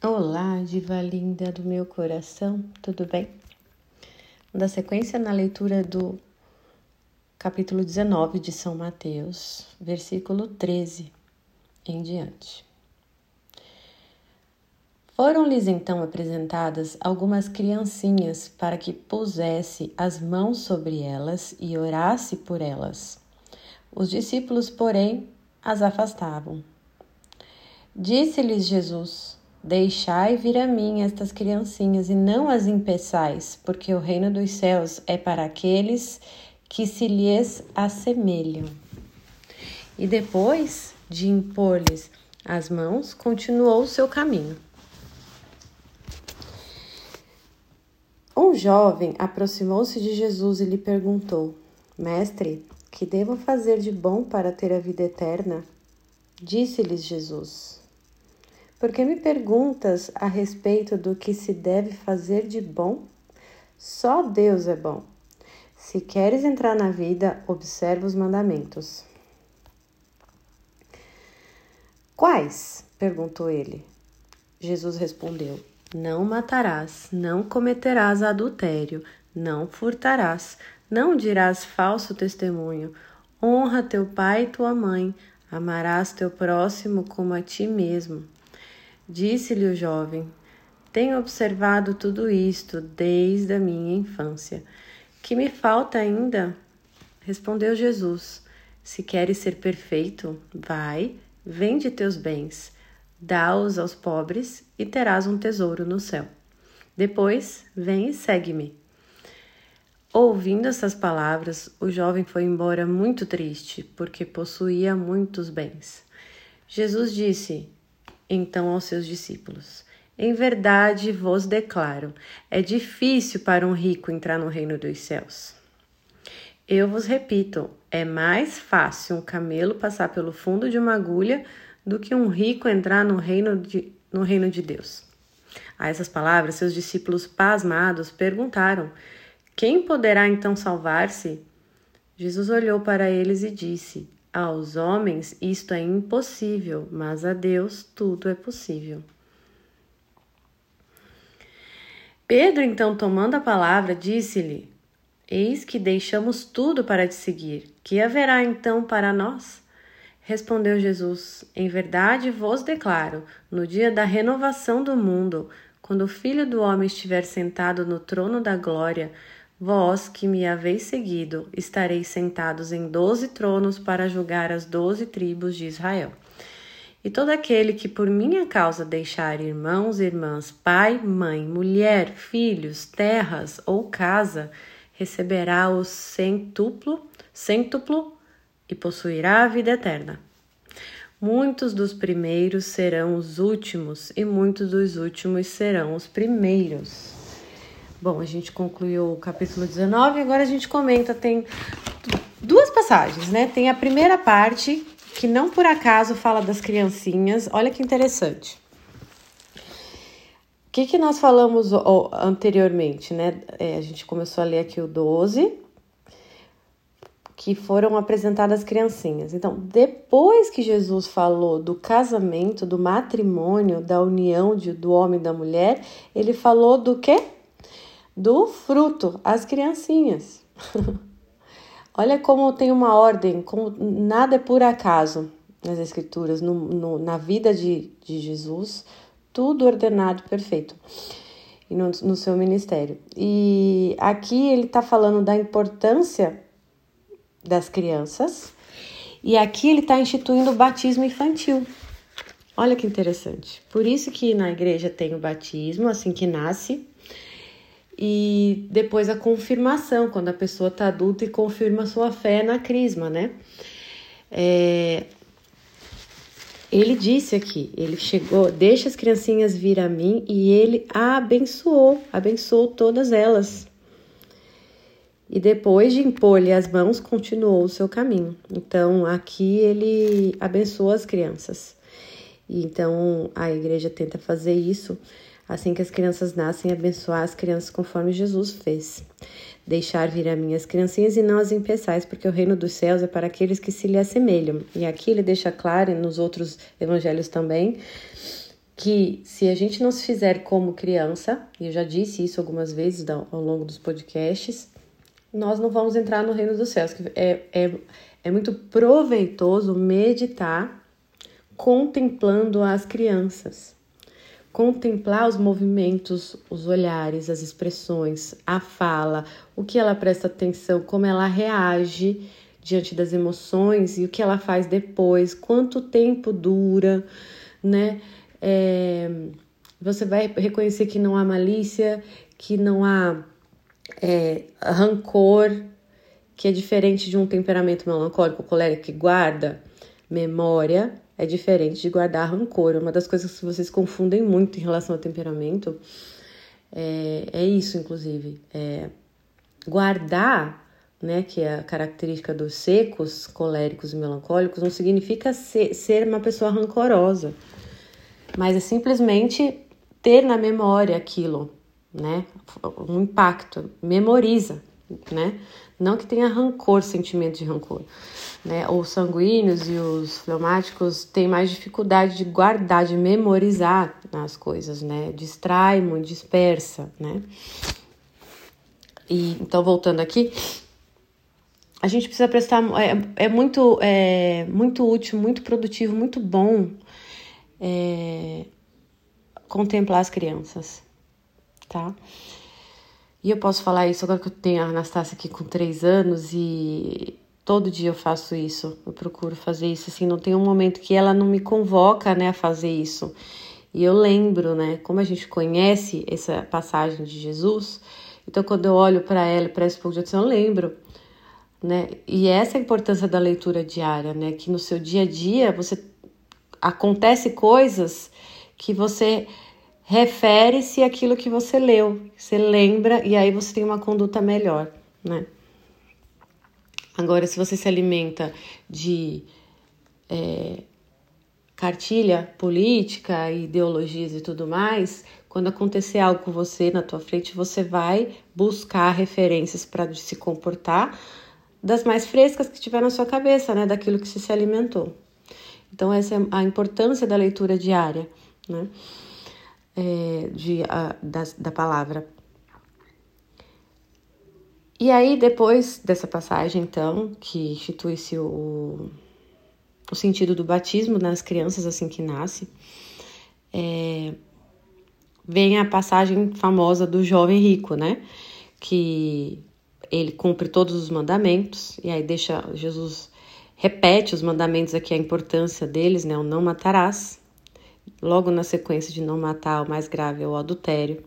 Olá, diva linda do meu coração, tudo bem? Da sequência na leitura do capítulo 19 de São Mateus, versículo 13 em diante. Foram-lhes então apresentadas algumas criancinhas para que pusesse as mãos sobre elas e orasse por elas. Os discípulos, porém, as afastavam. Disse-lhes Jesus: Deixai vir a mim estas criancinhas e não as impeçais, porque o reino dos céus é para aqueles que se lhes assemelham. E depois de impor-lhes as mãos, continuou o seu caminho. Um jovem aproximou-se de Jesus e lhe perguntou: Mestre, que devo fazer de bom para ter a vida eterna? Disse-lhes Jesus: por que me perguntas a respeito do que se deve fazer de bom? Só Deus é bom. Se queres entrar na vida, observa os mandamentos. Quais? perguntou ele. Jesus respondeu: Não matarás, não cometerás adultério, não furtarás, não dirás falso testemunho, honra teu pai e tua mãe, amarás teu próximo como a ti mesmo. Disse-lhe o jovem: Tenho observado tudo isto desde a minha infância. Que me falta ainda? Respondeu Jesus: Se queres ser perfeito, vai, vende teus bens, dá-os aos pobres e terás um tesouro no céu. Depois, vem e segue-me. Ouvindo essas palavras, o jovem foi embora muito triste, porque possuía muitos bens. Jesus disse: então aos seus discípulos: Em verdade vos declaro, é difícil para um rico entrar no reino dos céus. Eu vos repito, é mais fácil um camelo passar pelo fundo de uma agulha do que um rico entrar no reino de, no reino de Deus. A essas palavras, seus discípulos pasmados perguntaram: Quem poderá então salvar-se? Jesus olhou para eles e disse: aos homens isto é impossível, mas a Deus tudo é possível. Pedro, então, tomando a palavra, disse-lhe: Eis que deixamos tudo para te seguir. Que haverá então para nós? Respondeu Jesus: Em verdade vos declaro, no dia da renovação do mundo, quando o Filho do Homem estiver sentado no trono da glória, Vós que me haveis seguido, estareis sentados em doze tronos para julgar as doze tribos de Israel. E todo aquele que por minha causa deixar irmãos, irmãs, pai, mãe, mulher, filhos, terras ou casa, receberá o centuplo, centuplo e possuirá a vida eterna. Muitos dos primeiros serão os últimos, e muitos dos últimos serão os primeiros. Bom, a gente concluiu o capítulo 19 e agora a gente comenta, tem duas passagens, né? Tem a primeira parte, que não por acaso fala das criancinhas, olha que interessante. O que, que nós falamos anteriormente, né? É, a gente começou a ler aqui o 12, que foram apresentadas criancinhas. Então, depois que Jesus falou do casamento, do matrimônio, da união de, do homem e da mulher, ele falou do quê? Do fruto, as criancinhas. Olha como tem uma ordem, como nada é por acaso nas Escrituras, no, no, na vida de, de Jesus, tudo ordenado perfeito e no, no seu ministério. E aqui ele está falando da importância das crianças e aqui ele está instituindo o batismo infantil. Olha que interessante. Por isso que na igreja tem o batismo assim que nasce e depois a confirmação, quando a pessoa está adulta e confirma sua fé na crisma, né? É, ele disse aqui, ele chegou, deixa as criancinhas vir a mim e ele abençoou, abençoou todas elas. E depois de impor-lhe as mãos, continuou o seu caminho. Então, aqui ele abençoou as crianças. Então a igreja tenta fazer isso assim que as crianças nascem, abençoar as crianças conforme Jesus fez. Deixar vir a minhas criancinhas e não as impeçais, porque o reino dos céus é para aqueles que se lhe assemelham. E aqui ele deixa claro, e nos outros evangelhos também, que se a gente não se fizer como criança, e eu já disse isso algumas vezes ao longo dos podcasts, nós não vamos entrar no reino dos céus. É, é, é muito proveitoso meditar contemplando as crianças. Contemplar os movimentos, os olhares, as expressões, a fala, o que ela presta atenção, como ela reage diante das emoções e o que ela faz depois, quanto tempo dura, né? É, você vai reconhecer que não há malícia, que não há é, rancor, que é diferente de um temperamento melancólico, colérico, que guarda memória, é diferente de guardar rancor. Uma das coisas que vocês confundem muito em relação ao temperamento é, é isso, inclusive. É guardar, né, que é a característica dos secos, coléricos e melancólicos, não significa ser, ser uma pessoa rancorosa, mas é simplesmente ter na memória aquilo, né? Um impacto, memoriza, né? Não que tenha rancor, sentimento de rancor, né? Os sanguíneos e os fleumáticos têm mais dificuldade de guardar, de memorizar as coisas, né? Distrai muito, dispersa, né? E então voltando aqui, a gente precisa prestar é, é muito é muito útil, muito produtivo, muito bom é, contemplar as crianças, tá? E eu posso falar isso agora que eu tenho a Anastácia aqui com três anos e todo dia eu faço isso, eu procuro fazer isso, assim, não tem um momento que ela não me convoca, né, a fazer isso. E eu lembro, né, como a gente conhece essa passagem de Jesus, então quando eu olho para ela e para esse pouco de atenção, eu lembro, né, e essa é a importância da leitura diária, né, que no seu dia a dia você acontece coisas que você refere-se àquilo que você leu, você lembra e aí você tem uma conduta melhor, né? Agora, se você se alimenta de é, cartilha política, ideologias e tudo mais, quando acontecer algo com você na tua frente, você vai buscar referências para se comportar das mais frescas que tiver na sua cabeça, né? Daquilo que você se alimentou. Então, essa é a importância da leitura diária, né? É, de, a, da, da palavra. E aí, depois dessa passagem, então, que institui-se o, o sentido do batismo nas crianças assim que nasce, é, vem a passagem famosa do jovem rico, né? Que ele cumpre todos os mandamentos, e aí deixa Jesus repete os mandamentos aqui, a importância deles, né? O não matarás, Logo na sequência de não matar, o mais grave é o adultério.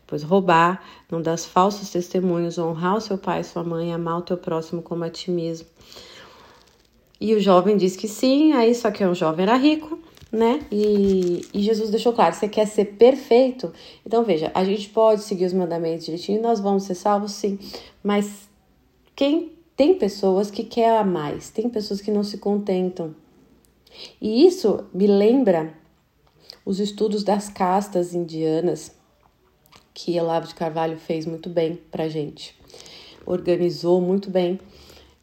Depois, roubar, não dar falsos testemunhos, honrar o seu pai e sua mãe, amar o teu próximo como a ti mesmo. E o jovem diz que sim, aí só que o jovem era rico, né? E, e, Jesus deixou claro: você quer ser perfeito? Então veja, a gente pode seguir os mandamentos direitinho, nós vamos ser salvos, sim, mas quem tem pessoas que quer a mais, tem pessoas que não se contentam. E isso me lembra os estudos das castas indianas, que Olavo de Carvalho fez muito bem para gente, organizou muito bem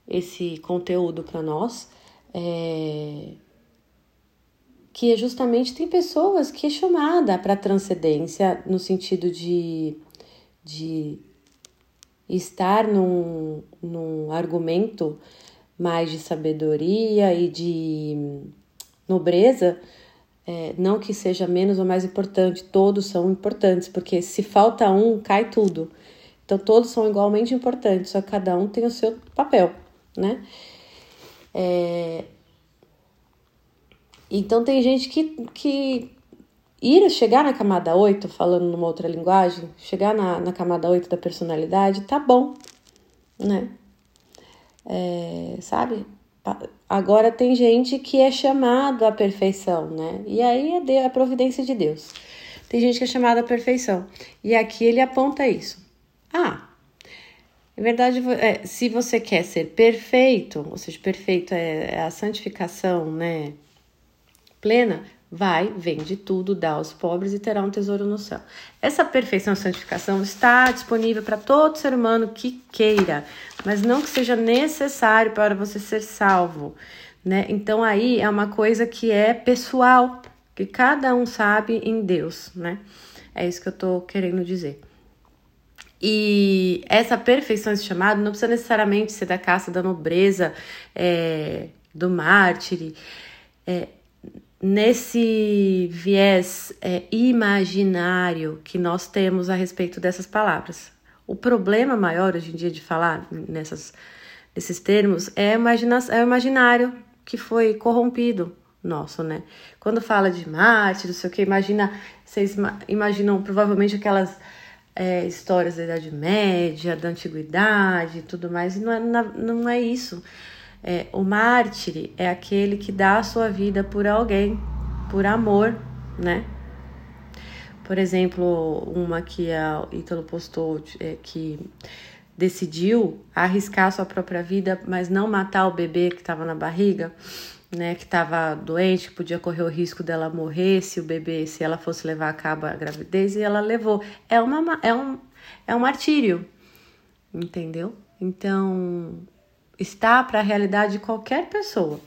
esse conteúdo para nós. É, que justamente tem pessoas que é chamada para transcendência no sentido de, de estar num, num argumento mais de sabedoria e de nobreza é, não que seja menos ou mais importante, todos são importantes, porque se falta um, cai tudo. Então todos são igualmente importantes, só que cada um tem o seu papel, né? É... Então tem gente que, que ir chegar na camada 8, falando numa outra linguagem, chegar na, na camada 8 da personalidade, tá bom, né? É, sabe? Agora tem gente que é chamado à perfeição, né? E aí é a providência de Deus. Tem gente que é chamada à perfeição. E aqui ele aponta isso. Ah, é verdade, é, se você quer ser perfeito, ou seja, perfeito é, é a santificação, né? Plena, vai, vende tudo, dá aos pobres e terá um tesouro no céu. Essa perfeição e santificação está disponível para todo ser humano que queira, mas não que seja necessário para você ser salvo, né? Então aí é uma coisa que é pessoal, que cada um sabe em Deus, né? É isso que eu tô querendo dizer. E essa perfeição, esse chamado, não precisa necessariamente ser da caça da nobreza, é, do mártir. É, nesse viés é, imaginário que nós temos a respeito dessas palavras. O problema maior hoje em dia de falar nessas, nesses termos é, imagina, é o imaginário que foi corrompido nosso, né? Quando fala de mártir, não sei o que, imagina, vocês imaginam provavelmente aquelas é, histórias da Idade Média, da Antiguidade e tudo mais, e não é, não é isso. É, o mártir é aquele que dá a sua vida por alguém, por amor, né? Por exemplo, uma que a Ítalo postou é, que decidiu arriscar sua própria vida, mas não matar o bebê que estava na barriga né, que estava doente, que podia correr o risco dela morrer se o bebê, se ela fosse levar a cabo a gravidez, e ela levou. É, uma, é, um, é um martírio, entendeu? Então, está para a realidade de qualquer pessoa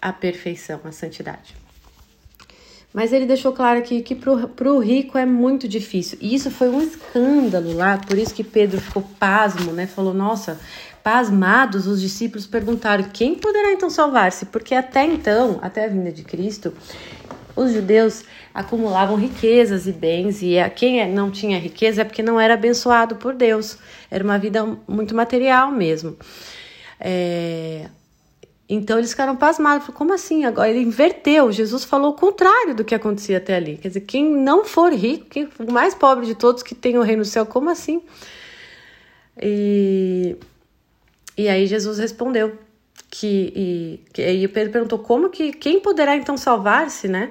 a perfeição, a santidade. Mas ele deixou claro aqui que para o rico é muito difícil. E isso foi um escândalo lá, por isso que Pedro ficou pasmo, né? Falou: Nossa, Pasmados, os discípulos perguntaram: quem poderá então salvar-se? Porque até então, até a vinda de Cristo, os judeus acumulavam riquezas e bens, e quem é, não tinha riqueza é porque não era abençoado por Deus, era uma vida muito material mesmo. É, então eles ficaram pasmados, como assim? Agora ele inverteu, Jesus falou o contrário do que acontecia até ali. Quer dizer, quem não for rico, quem, o mais pobre de todos que tem o reino do céu, como assim? E e aí Jesus respondeu que e, que, e Pedro perguntou como que quem poderá então salvar-se, né?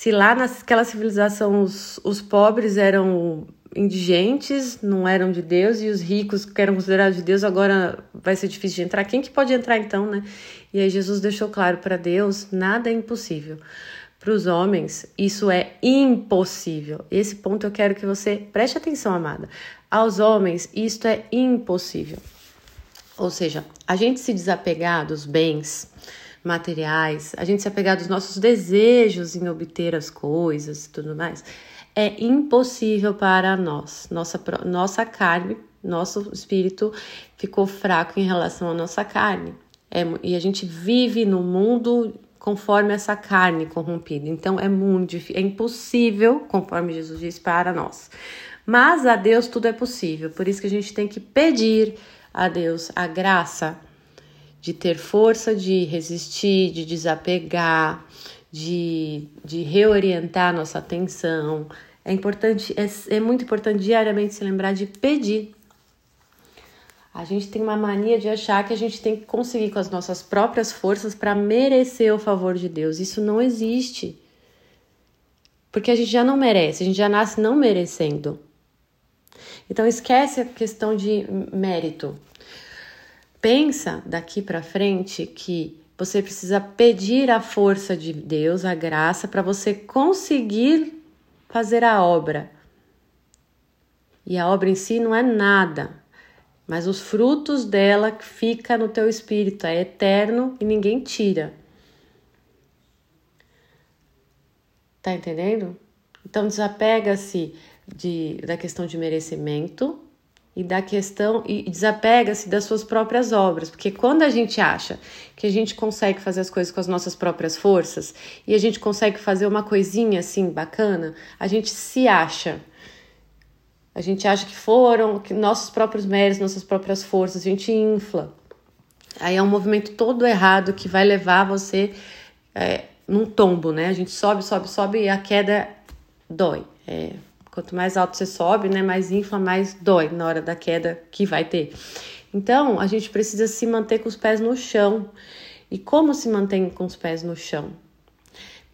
Se lá naquela civilização os, os pobres eram indigentes, não eram de Deus, e os ricos que eram considerados de Deus, agora vai ser difícil de entrar. Quem que pode entrar então, né? E aí Jesus deixou claro para Deus, nada é impossível. Para os homens, isso é impossível. Esse ponto eu quero que você preste atenção, amada. Aos homens, isto é impossível. Ou seja, a gente se desapegar dos bens materiais, a gente se apegar dos nossos desejos em obter as coisas e tudo mais, é impossível para nós. Nossa, nossa carne, nosso espírito ficou fraco em relação à nossa carne. É, e a gente vive no mundo conforme essa carne corrompida. Então é muito difícil, é impossível, conforme Jesus disse, para nós. Mas a Deus tudo é possível. Por isso que a gente tem que pedir a Deus a graça de ter força de resistir, de desapegar, de, de reorientar nossa atenção. É importante, é, é muito importante diariamente se lembrar de pedir. A gente tem uma mania de achar que a gente tem que conseguir com as nossas próprias forças para merecer o favor de Deus. Isso não existe. Porque a gente já não merece, a gente já nasce não merecendo. Então esquece a questão de mérito. Pensa daqui para frente que você precisa pedir a força de Deus, a graça para você conseguir fazer a obra. E a obra em si não é nada, mas os frutos dela fica no teu espírito, é eterno e ninguém tira. Tá entendendo? Então desapega-se de, da questão de merecimento e da questão e desapega-se das suas próprias obras, porque quando a gente acha que a gente consegue fazer as coisas com as nossas próprias forças e a gente consegue fazer uma coisinha assim bacana, a gente se acha. A gente acha que foram que nossos próprios méritos, nossas próprias forças, a gente infla. Aí é um movimento todo errado que vai levar você é, num tombo, né? A gente sobe, sobe, sobe e a queda dói. É, Quanto mais alto você sobe, né, mais infla, mais dói na hora da queda que vai ter. Então, a gente precisa se manter com os pés no chão. E como se mantém com os pés no chão?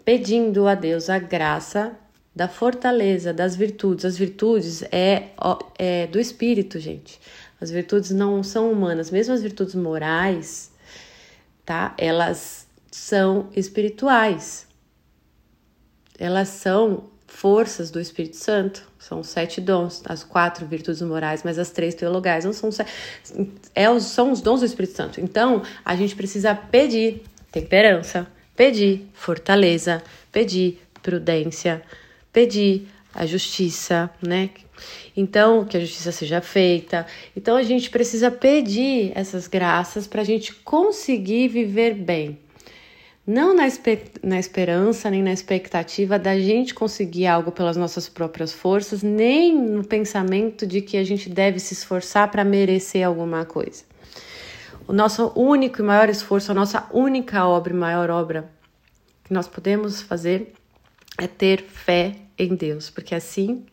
Pedindo a Deus a graça da fortaleza, das virtudes. As virtudes é, é do espírito, gente. As virtudes não são humanas, mesmo as virtudes morais, tá? Elas são espirituais. Elas são forças do Espírito Santo. São sete dons, as quatro virtudes morais, mas as três teologais não são é, são os dons do Espírito Santo. Então, a gente precisa pedir temperança, pedir fortaleza, pedir prudência, pedir a justiça, né? Então, que a justiça seja feita. Então, a gente precisa pedir essas graças para a gente conseguir viver bem. Não na, na esperança, nem na expectativa da gente conseguir algo pelas nossas próprias forças, nem no pensamento de que a gente deve se esforçar para merecer alguma coisa. O nosso único e maior esforço, a nossa única obra e maior obra que nós podemos fazer é ter fé em Deus, porque assim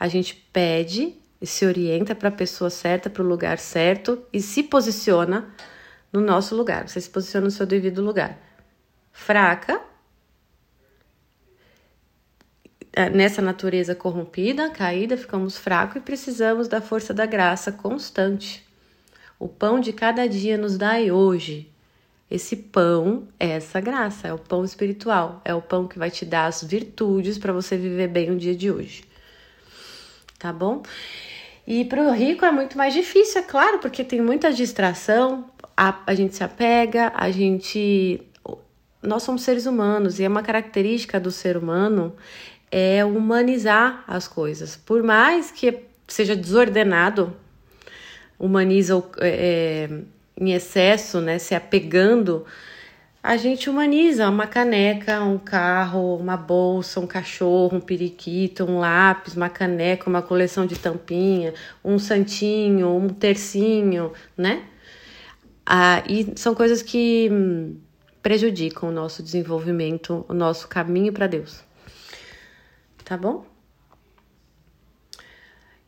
a gente pede e se orienta para a pessoa certa, para o lugar certo e se posiciona no nosso lugar. Você se posiciona no seu devido lugar. Fraca, é, nessa natureza corrompida, caída, ficamos fracos e precisamos da força da graça constante. O pão de cada dia nos dai hoje. Esse pão é essa graça, é o pão espiritual, é o pão que vai te dar as virtudes para você viver bem o dia de hoje. Tá bom? E para o rico é muito mais difícil, é claro, porque tem muita distração, a, a gente se apega, a gente. Nós somos seres humanos e é uma característica do ser humano é humanizar as coisas. Por mais que seja desordenado, humaniza é, em excesso, né, se apegando, a gente humaniza uma caneca, um carro, uma bolsa, um cachorro, um periquito, um lápis, uma caneca, uma coleção de tampinha, um santinho, um tercinho, né? Ah, e são coisas que hum, prejudicam o nosso desenvolvimento, o nosso caminho para Deus. Tá bom?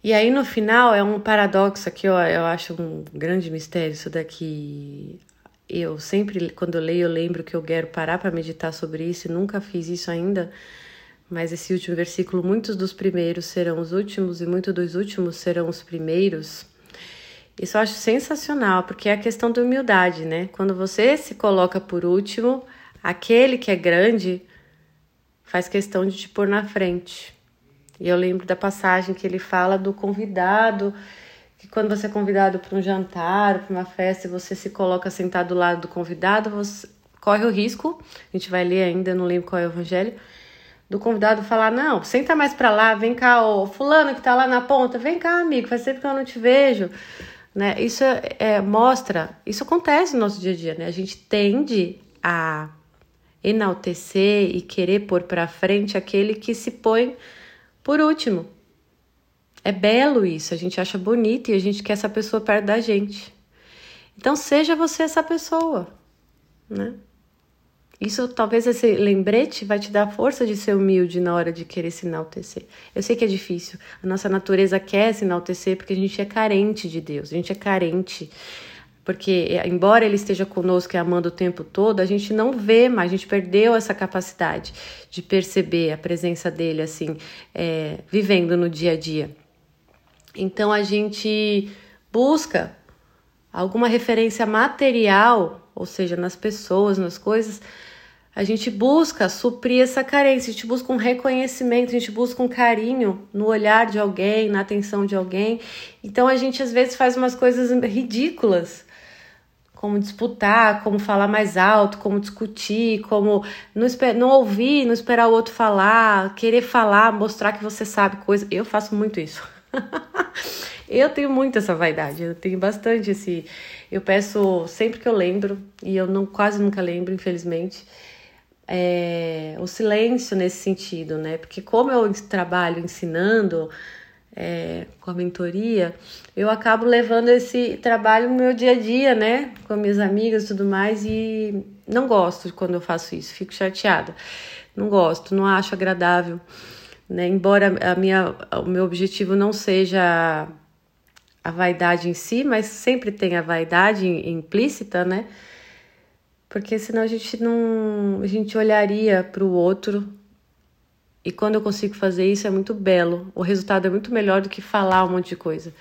E aí no final é um paradoxo que eu, eu acho um grande mistério isso daqui. Eu sempre, quando eu leio, eu lembro que eu quero parar para meditar sobre isso e nunca fiz isso ainda. Mas esse último versículo, muitos dos primeiros serão os últimos e muitos dos últimos serão os primeiros. Isso eu acho sensacional, porque é a questão da humildade, né? Quando você se coloca por último, aquele que é grande faz questão de te pôr na frente. E eu lembro da passagem que ele fala do convidado, que quando você é convidado para um jantar, para uma festa, e você se coloca sentado do lado do convidado, você corre o risco, a gente vai ler ainda, não lembro qual é o evangelho, do convidado falar: Não, senta mais para lá, vem cá, o fulano que tá lá na ponta, vem cá, amigo, faz tempo que eu não te vejo. Né? Isso é, é, mostra, isso acontece no nosso dia a dia, né? A gente tende a enaltecer e querer pôr para frente aquele que se põe por último, é belo isso, a gente acha bonito e a gente quer essa pessoa perto da gente. Então seja você essa pessoa, né? Isso talvez esse lembrete vai te dar força de ser humilde na hora de querer se enaltecer. Eu sei que é difícil. A nossa natureza quer se enaltecer porque a gente é carente de Deus, a gente é carente porque, embora Ele esteja conosco e amando o tempo todo, a gente não vê mais, a gente perdeu essa capacidade de perceber a presença dele, assim, é, vivendo no dia a dia. Então, a gente busca alguma referência material, ou seja, nas pessoas, nas coisas, a gente busca suprir essa carência, a gente busca um reconhecimento, a gente busca um carinho no olhar de alguém, na atenção de alguém. Então a gente às vezes faz umas coisas ridículas como disputar, como falar mais alto, como discutir, como não, não ouvir, não esperar o outro falar, querer falar, mostrar que você sabe coisa. Eu faço muito isso. eu tenho muito essa vaidade, eu tenho bastante esse. Eu peço sempre que eu lembro, e eu não quase nunca lembro, infelizmente, é, o silêncio nesse sentido, né? Porque como eu trabalho ensinando, é, com a mentoria, eu acabo levando esse trabalho no meu dia a dia, né? Com minhas amigas e tudo mais, e não gosto quando eu faço isso, fico chateada. Não gosto, não acho agradável, né? Embora a minha, o meu objetivo não seja a vaidade em si, mas sempre tem a vaidade implícita, né? Porque senão a gente não, a gente olharia para o outro e quando eu consigo fazer isso é muito belo. O resultado é muito melhor do que falar um monte de coisa.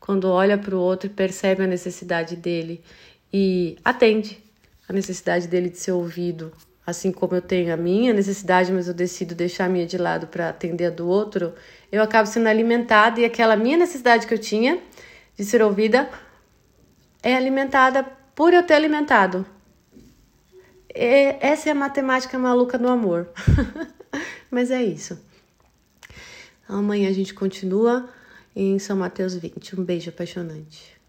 Quando olha para o outro e percebe a necessidade dele e atende a necessidade dele de ser ouvido, assim como eu tenho a minha necessidade, mas eu decido deixar a minha de lado para atender a do outro, eu acabo sendo alimentada e aquela minha necessidade que eu tinha de ser ouvida é alimentada por eu ter alimentado. é, essa é a matemática maluca do amor. Mas é isso. Amanhã a gente continua em São Mateus 20. Um beijo apaixonante.